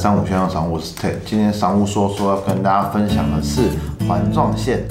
三五宣用商务，我是 Ted。今天商务说说要跟大家分享的是环状线。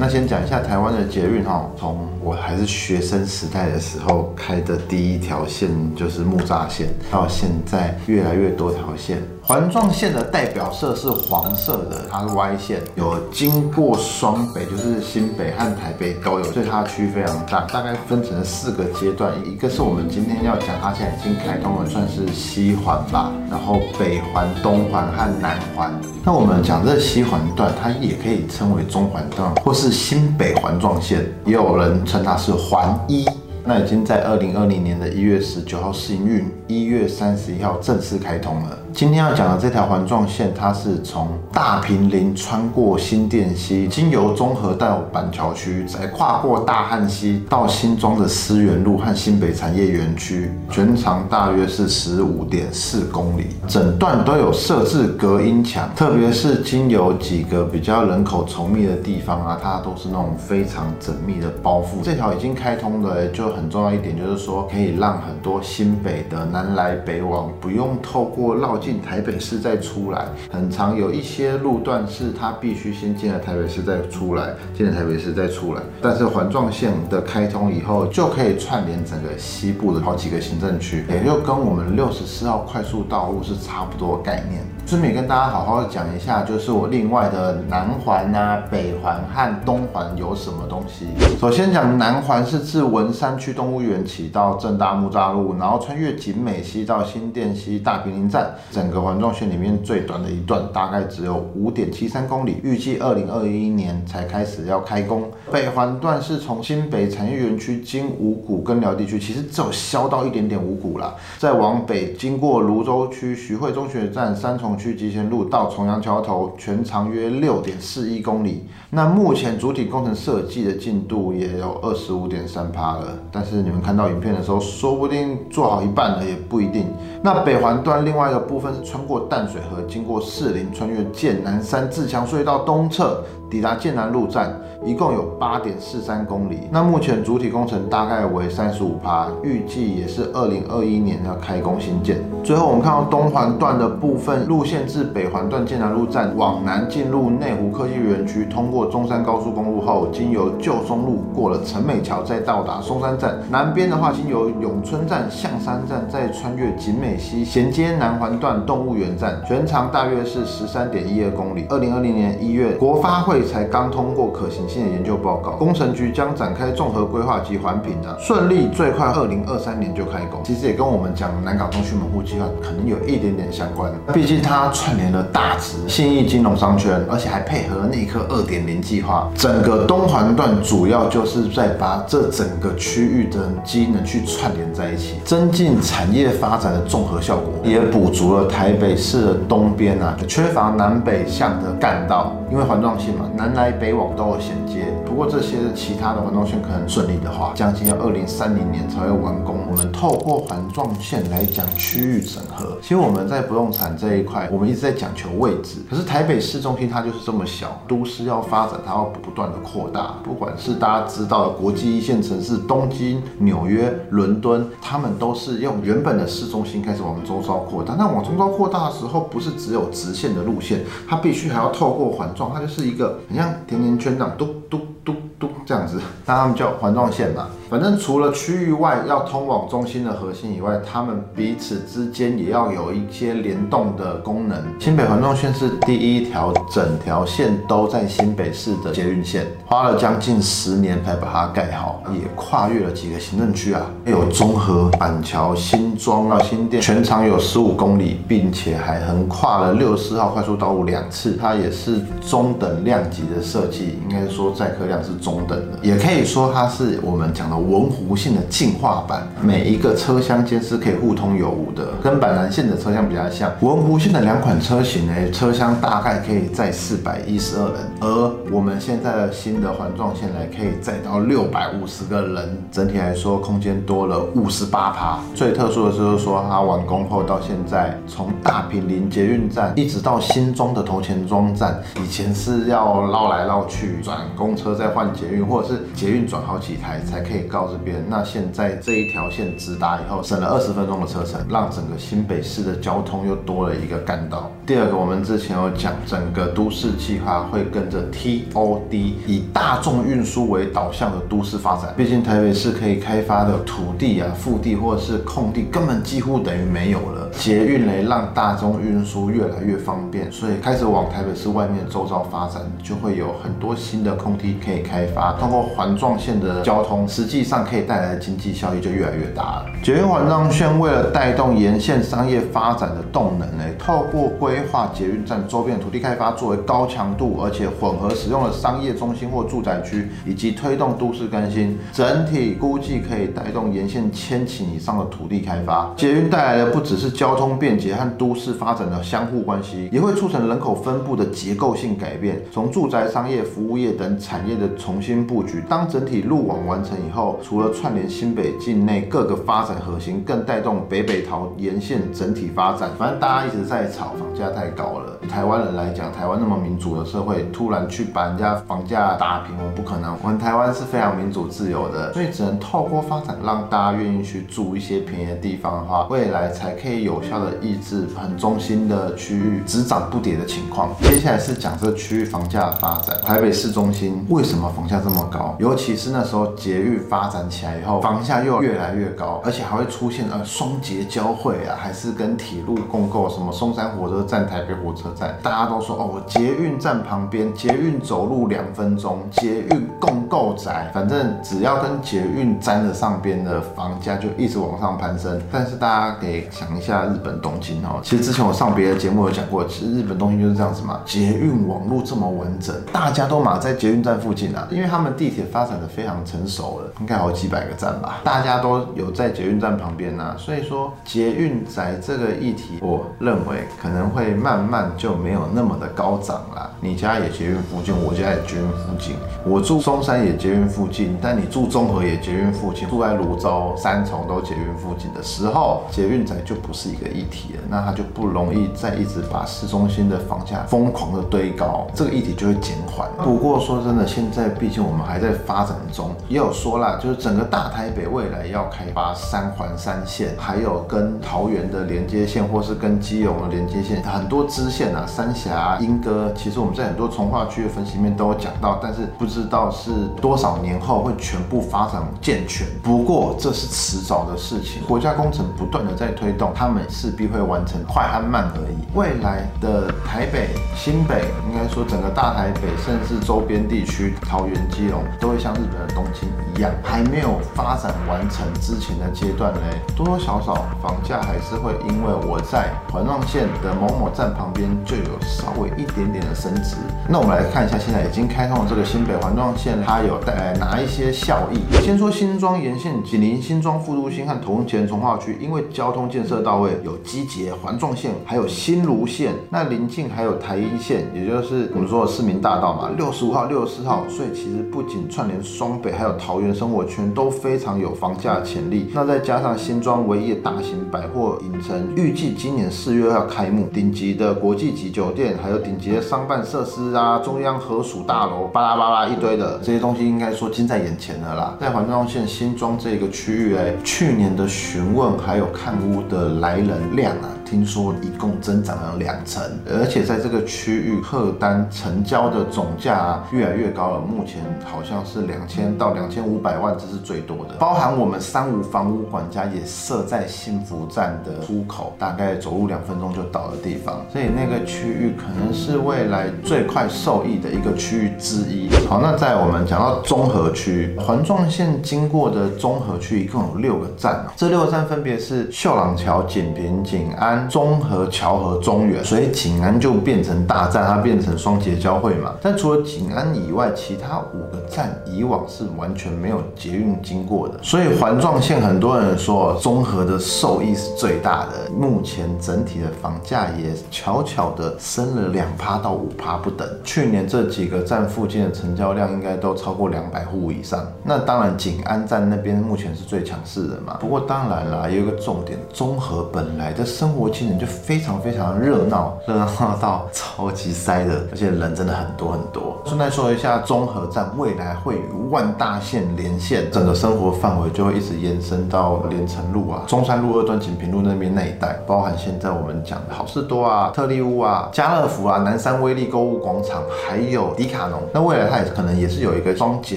那先讲一下台湾的捷运哈，从我还是学生时代的时候开的第一条线就是木栅线，到现在越来越多条线。环状线的代表色是黄色的，它是 Y 线，有经过双北，就是新北和台北都有，所以它的区非常大，大概分成了四个阶段。一个是我们今天要讲，它现在已经开通了，算是西环吧，然后北环、东环和南环。那我们讲这西环段，它也可以称为中环段，或是新北环状线，也有人称它是环一。那已经在二零二零年的一月十九号试营运，一月三十一号正式开通了。今天要讲的这条环状线，它是从大平林穿过新店溪，经由中和到板桥区，再跨过大汉溪到新庄的思源路和新北产业园区，全长大约是十五点四公里，整段都有设置隔音墙，特别是经由几个比较人口稠密的地方啊，它都是那种非常缜密的包覆。这条已经开通的，就很重要一点，就是说可以让很多新北的南来北往不用透过绕。进台北市再出来，很长有一些路段是它必须先进了台北市再出来，进了台北市再出来。但是环状线的开通以后，就可以串联整个西部的好几个行政区，也就跟我们六十四号快速道路是差不多概念。顺便跟大家好好讲一下，就是我另外的南环啊、北环和东环有什么东西。首先讲南环是自文山区动物园起到正大木栅路，然后穿越景美溪到新店溪大平林站，整个环状线里面最短的一段，大概只有五点七三公里，预计二零二一年才开始要开工。北环段是从新北产业园区经五股跟寮地区，其实只有削到一点点五股啦，再往北经过泸州区徐汇中学站三重。区集贤路到重阳桥头，全长约六点四一公里。那目前主体工程设计的进度也有二十五点三趴了，但是你们看到影片的时候，说不定做好一半了，也不一定。那北环段另外一个部分是穿过淡水河，经过士林，穿越剑南山自强隧道东侧。抵达剑南路站，一共有八点四三公里。那目前主体工程大概为三十五趴，预计也是二零二一年要开工新建。最后我们看到东环段的部分路线至北环段剑南路站往南进入内湖科技园区，通过中山高速公路后，经由旧松路过了陈美桥，再到达松山站。南边的话，经由永春站、象山站，再穿越景美溪，衔接南环段动物园站，全长大约是十三点一二公里。二零二零年一月，国发会。才刚通过可行性的研究报告，工程局将展开综合规划及环评的，顺利最快二零二三年就开工。其实也跟我们讲南港中区门户计划可能有一点点相关，毕竟它串联了大直、信义金融商圈，而且还配合内科二点零计划。整个东环段主要就是在把这整个区域的机能去串联在一起，增进产业发展的综合效果，也补足了台北市的东边啊缺乏南北向的干道，因为环状线嘛。南来北往都有衔接，不过这些其他的环状线可能顺利的话，将近要二零三零年才会完工。我们透过环状线来讲区域整合。其实我们在不动产这一块，我们一直在讲求位置。可是台北市中心它就是这么小，都市要发展，它要不断的扩大。不管是大家知道的国际一线城市东京、纽约、伦敦，他们都是用原本的市中心开始往周遭扩大。那往周遭扩大的时候，不是只有直线的路线，它必须还要透过环状，它就是一个。很像甜甜圈那样，嘟嘟嘟嘟这样子，那他们叫环状线嘛。反正除了区域外要通往中心的核心以外，他们彼此之间也要有一些联动的功能。新北环状线是第一条整条线都在新北市的捷运线，花了将近十年才把它盖好，也跨越了几个行政区啊，有中和、板桥、新庄啊、新店，全长有十五公里，并且还横跨了六十四号快速道路两次。它也是中等量级的设计，应该说载客量是中等的，也可以说它是我们讲的。文湖线的进化版，每一个车厢间是可以互通有无的，跟板南线的车厢比较像。文湖线的两款车型呢，车厢大概可以载四百一十二人，而我们现在的新的环状线呢可以载到六百五十个人，整体来说空间多了五十八趴。最特殊殊的是说，它完工后到现在，从大坪林捷运站一直到新庄的头前庄站，以前是要绕来绕去，转公车再换捷运，或者是捷运转好几台才可以到这边。那现在这一条线直达以后，省了二十分钟的车程，让整个新北市的交通又多了一个干道。第二个，我们之前有讲，整个都市计划会跟着 TOD 以大众运输为导向的都市发展。毕竟台北市可以开发的土地啊、腹地或者是空地，根本几乎等于没有了。捷运呢，让大众运输越来越方便，所以开始往台北市外面周遭发展，就会有很多新的空地可以开发。通过环状线的交通，实际上可以带来的经济效益就越来越大了。捷运环状线为了带动沿线商业发展的动能呢，透过规划捷运站周边土地开发，作为高强度而且混合使用的商业中心或住宅区，以及推动都市更新，整体估计可以带动沿线千顷以上的土地开发。捷运带来的不只是交通便捷和都市发展的相互关系，也会促成人口分布的结构性改变，从住宅、商业、服务业等产业的重新布局。当整体路网完成以后，除了串联新北境内各个发展核心，更带动北北桃沿线整体发展。反正大家一直在炒房价太高了，台湾人来讲，台湾那么民主的社会，突然去把人家房价打平，我们不可能。我们台湾是非常民主自由的，所以只能透过发展，让大家愿意去住一些便宜的地方的话，未来才可以有效的。抑制很中心的区域只涨不跌的情况。接下来是讲这区域房价的发展。台北市中心为什么房价这么高？尤其是那时候捷运发展起来以后，房价又越来越高，而且还会出现呃双捷交汇啊，还是跟铁路共构，什么松山火车站、台北火车站，大家都说哦，捷运站旁边，捷运走路两分钟，捷运共构宅，反正只要跟捷运沾了上边的房价就一直往上攀升。但是大家可以想一下日本。东京哦，其实之前我上别的节目有讲过，其实日本东京就是这样子嘛，捷运网络这么完整，大家都马在捷运站附近啊，因为他们地铁发展的非常成熟了，应该有几百个站吧，大家都有在捷运站旁边呢，所以说捷运宅这个议题，我认为可能会慢慢就没有那么的高涨了。你家也捷运附近，我家也捷运附近，我住松山也捷运附近，但你住中和也捷运附近，住在泸州、三重都捷运附近的时候，捷运宅就不是一个议题了。那它就不容易再一直把市中心的房价疯狂的堆高，这个议题就会减缓。不过说真的，现在毕竟我们还在发展中，也有说啦，就是整个大台北未来要开发三环三线，还有跟桃园的连接线，或是跟基隆的连接线，很多支线啊，三峡、莺歌，其实我们在很多从化区的分析面都有讲到，但是不知道是多少年后会全部发展健全。不过这是迟早的事情，国家工程不断的在推动，他们势必会完成快和慢而已。未来的台北、新北，应该说整个大台北，甚至周边地区，桃园、基隆，都会像日本的东京一样，还没有发展完成之前的阶段呢，多多少少房价还是会因为我在环状线的某某站旁边就有稍微一点点的升值。那我们来看一下，现在已经开通的这个新北环状线，它有带来哪一些效益？先说新庄沿线紧邻新庄副都心和同前从化区，因为交通建设到位，有基捷环状线，还有新芦线，那临近还有台一线，也就是我们说的市民大道嘛，六十五号、六十四号，所以其实不仅串联双北，还有桃园生活圈都非常有房价潜力。那再加上新庄唯一的大型百货影城，预计今年四月要开幕，顶级的国际级酒店，还有顶级的商办设施啊，中央合署大楼，巴拉巴拉一堆的这些东西，应该说近在眼前了啦。在环状线新庄这个区域，哎，去年的询问还有看屋的来人量啊。听说一共增长了两成，而且在这个区域客单成交的总价越来越高了，目前好像是两千到两千五百万，这是最多的。包含我们三无房屋管家也设在幸福站的出口，大概走路两分钟就到的地方，所以那个区域可能是未来最快受益的一个区域之一。好，那在我们讲到综合区，环状线经过的综合区一共有六个站这六个站分别是秀朗桥、锦屏、锦安。中和、桥和、中原，所以景安就变成大站，它变成双捷交汇嘛。但除了景安以外，其他五个站以往是完全没有捷运经过的，所以环状线很多人说中和的受益是最大的。目前整体的房价也悄悄的升了两趴到五趴不等。去年这几个站附近的成交量应该都超过两百户以上。那当然景安站那边目前是最强势的嘛。不过当然啦，有一个重点，中和本来的生活机能就非常非常热闹，热闹到超级塞的，而且人真的很多很多。顺带说一下，综合站未来会与万大线连线，整个生活范围就会一直延伸到连城路啊、中山路二段锦屏路那边那一带，包含现在我们讲的好事多啊、特利屋啊、家乐福啊、南山威力购物广场，还有迪卡侬。那未来它也可能也是有一个双捷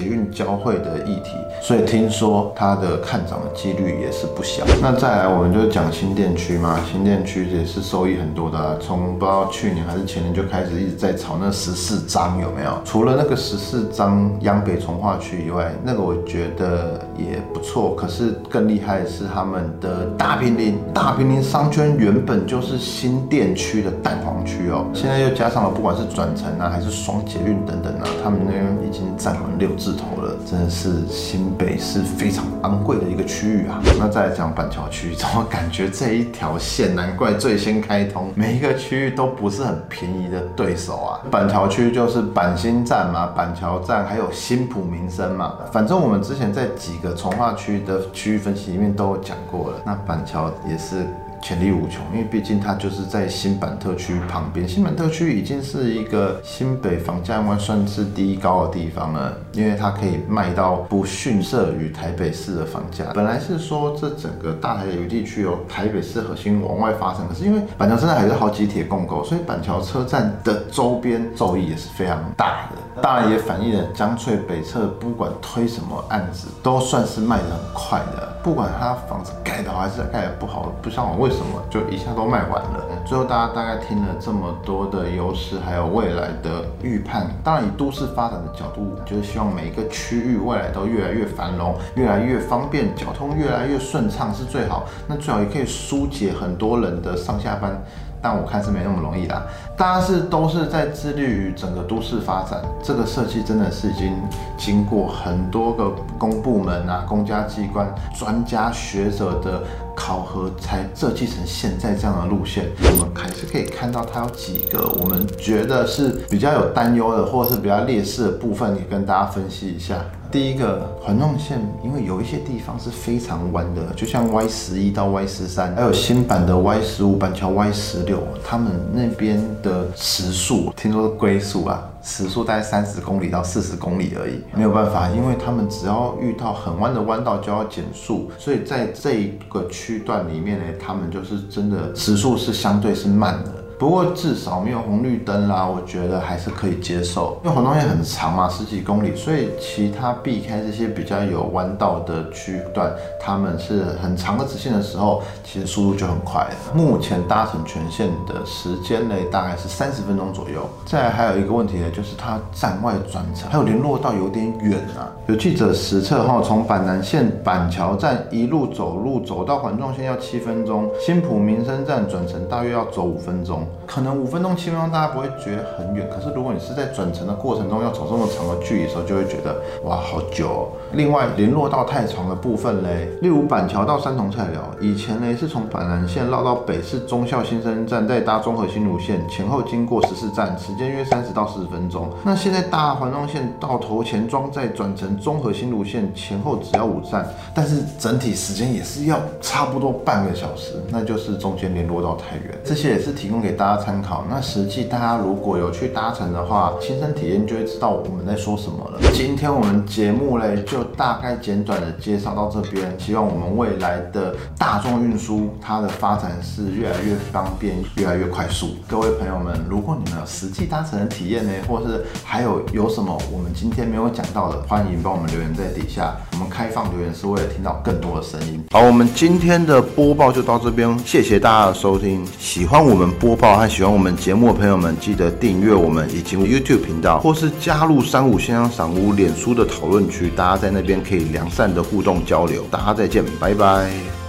运交汇的议题，所以听说它的看涨的几率也是不小。那再来，我们就讲新店区嘛，新店区也是收益很多的，啊，从不知道去年还是前年就开始一直在炒那十四张有没有？除了那个十四张央北从化区以外，那个我觉得也不错。可是更厉害的是他们的大平林，大平林商圈原本就是新店区的蛋黄区哦，现在又加上了不管是转乘啊，还是双捷运等等啊，他们那边已经站稳六字头了，真的是新北是非常昂贵的一个区域啊。那再来讲板桥区，怎么感觉这一条线难怪最先开通，每一个区域都不是很便宜的对手啊。板桥区就是板新站嘛，板桥站还有新浦民生嘛，反正我们之前在几个从化区的区域分析里面都有讲过了。那板桥也是。潜力无穷，因为毕竟它就是在新版特区旁边，新版特区已经是一个新北房价应该算是第一高的地方了，因为它可以卖到不逊色于台北市的房价。本来是说这整个大台北地区由台北市核心往外发展，可是因为板桥真的还是好几铁共构，所以板桥车站的周边受益也是非常大的。当然也反映了江翠北侧不管推什么案子，都算是卖得很快的。不管他房子盖的好还是盖的不好，不像我为什么就一下都卖完了。最后大家大概听了这么多的优势，还有未来的预判。当然以都市发展的角度，就是希望每一个区域未来都越来越繁荣，越来越方便，交通越来越顺畅是最好。那最好也可以疏解很多人的上下班。但我看是没那么容易的，大家是都是在致力于整个都市发展，这个设计真的是已经经过很多个公部门啊、公家机关、专家学者的考核，才设计成现在这样的路线。我们还是可以看到它有几个我们觉得是比较有担忧的，或者是比较劣势的部分，也跟大家分析一下。第一个环状线，因为有一些地方是非常弯的，就像 Y 十一到 Y 十三，还有新版的 Y 十五、板桥 Y 十六，他们那边的时速，听说是龟速啊，时速大概三十公里到四十公里而已，没有办法，因为他们只要遇到很弯的弯道就要减速，所以在这一个区段里面呢，他们就是真的时速是相对是慢的。不过至少没有红绿灯啦，我觉得还是可以接受。因为环状线很长嘛，十几公里，所以其他避开这些比较有弯道的区段，他们是很长的直线的时候，其实速度就很快了。目前搭乘全线的时间呢，大概是三十分钟左右。再还有一个问题呢，就是它站外转乘还有联络道有点远啊。有记者实测哈，从板南线板桥站一路走路走到环状线要七分钟，新浦民生站转乘大约要走五分钟。可能五分钟、七分钟大家不会觉得很远，可是如果你是在转乘的过程中要走这么长的距离的时候，就会觉得哇好久。哦。另外联络到太长的部分嘞，例如板桥到三重菜寮，以前嘞是从板南线绕到北市中校新生站，再搭中和新路线，前后经过十四站，时间约三十到四十分钟。那现在搭环状线到头前庄，再转乘中和新路线，前后只要五站，但是整体时间也是要差不多半个小时，那就是中间联络到太远。这些也是提供给。大家参考。那实际大家如果有去搭乘的话，亲身体验就会知道我们在说什么了。今天我们节目嘞就大概简短的介绍到这边。希望我们未来的大众运输它的发展是越来越方便，越来越快速。各位朋友们，如果你们有实际搭乘的体验呢，或是还有有什么我们今天没有讲到的，欢迎帮我们留言在底下。我们开放留言是为了听到更多的声音。好，我们今天的播报就到这边，谢谢大家的收听。喜欢我们播报。和喜欢我们节目的朋友们，记得订阅我们以及 YouTube 频道，或是加入三五先生赏屋脸书的讨论区，大家在那边可以良善的互动交流。大家再见，拜拜。